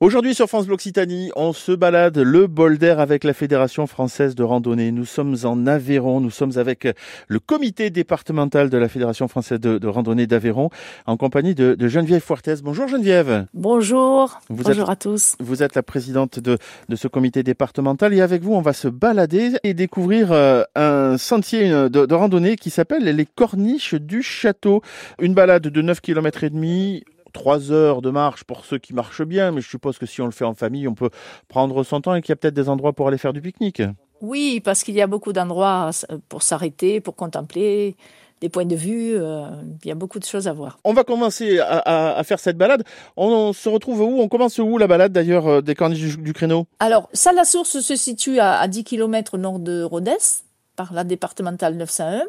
Aujourd'hui sur France Occitanie, on se balade le bol d'air avec la Fédération française de randonnée. Nous sommes en Aveyron, nous sommes avec le comité départemental de la Fédération française de, randonnée d'Aveyron en compagnie de, Geneviève Fuertes. Bonjour Geneviève. Bonjour. Bonjour à tous. Vous êtes la présidente de, ce comité départemental et avec vous, on va se balader et découvrir euh, un sentier de, de randonnée qui s'appelle les Corniches du Château. Une balade de 9 km et demi trois heures de marche pour ceux qui marchent bien, mais je suppose que si on le fait en famille, on peut prendre son temps et qu'il y a peut-être des endroits pour aller faire du pique-nique. Oui, parce qu'il y a beaucoup d'endroits pour s'arrêter, pour contempler des points de vue. Euh, il y a beaucoup de choses à voir. On va commencer à, faire cette balade. On, se retrouve où? On commence où la balade d'ailleurs euh, des corniches du, créneau? Alors, ça, la source se situe à, 10 km nord de Rodez par la départementale 901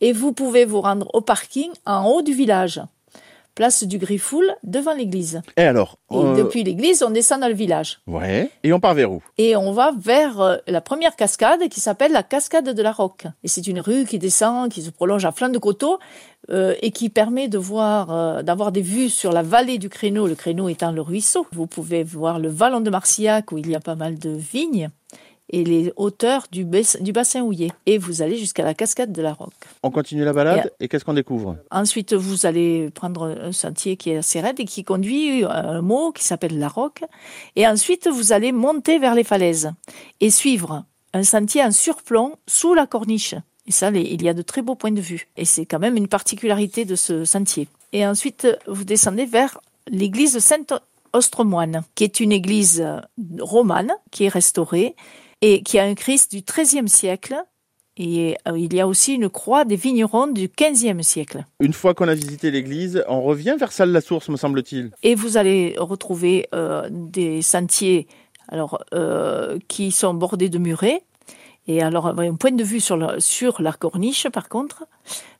et vous pouvez vous rendre au parking en haut du village place du Griffoul, devant l'église. Et alors Et euh, depuis l'église, on descend dans le village. Ouais. Et on part vers où? Et on va vers euh, la première cascade qui s'appelle la cascade de la Roque. Et c'est une rue qui descend, qui se prolonge à flanc de coteau euh, et qui permet de voir, d'avoir des vues sur la vallée du Créneau, le Créneau étant le ruisseau. Vous pouvez voir le vallon de Marcillac où il y a pas mal de vignes et les hauteurs du, du bassin houillé. Et vous allez jusqu'à la cascade de la Roque. On continue la balade et, qu'est-ce qu'on découvre? Ensuite, vous allez prendre un sentier qui est assez raide et qui conduit à un mot qui s'appelle la Roque. Et ensuite, vous allez monter vers les falaises et suivre un sentier en surplomb sous la corniche. Et ça, il y a de très beaux points de vue. Et c'est quand même une particularité de ce sentier. Et ensuite, vous descendez vers l'église Sainte-Ostremoine, qui est une église romane qui est restaurée et qui a un Christ du XIIIe siècle. Et euh, il y a aussi une croix des vignerons du XVe siècle. Une fois qu'on a visité l'église, on revient vers Salle-la-Source, me semble-t-il. Et vous allez retrouver euh, des sentiers alors, euh, qui sont bordés de murets. Et alors, un point de vue sur, sur la corniche, par contre.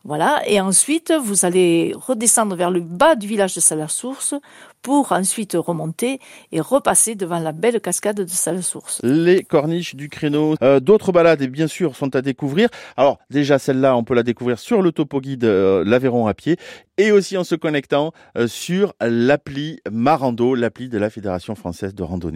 Voilà. Et ensuite, vous allez redescendre vers le bas du village de Salle-la-Source pour ensuite remonter et repasser devant la belle cascade de Salle-Source. Les corniches du créneau. Euh, d'autres balades, et bien sûr, sont à découvrir. Alors, déjà, celle-là, on peut la découvrir sur le topo guide euh, l'Aveyron à pied et aussi en se connectant euh, sur l'appli Marando, l'appli de la Fédération française de randonnée.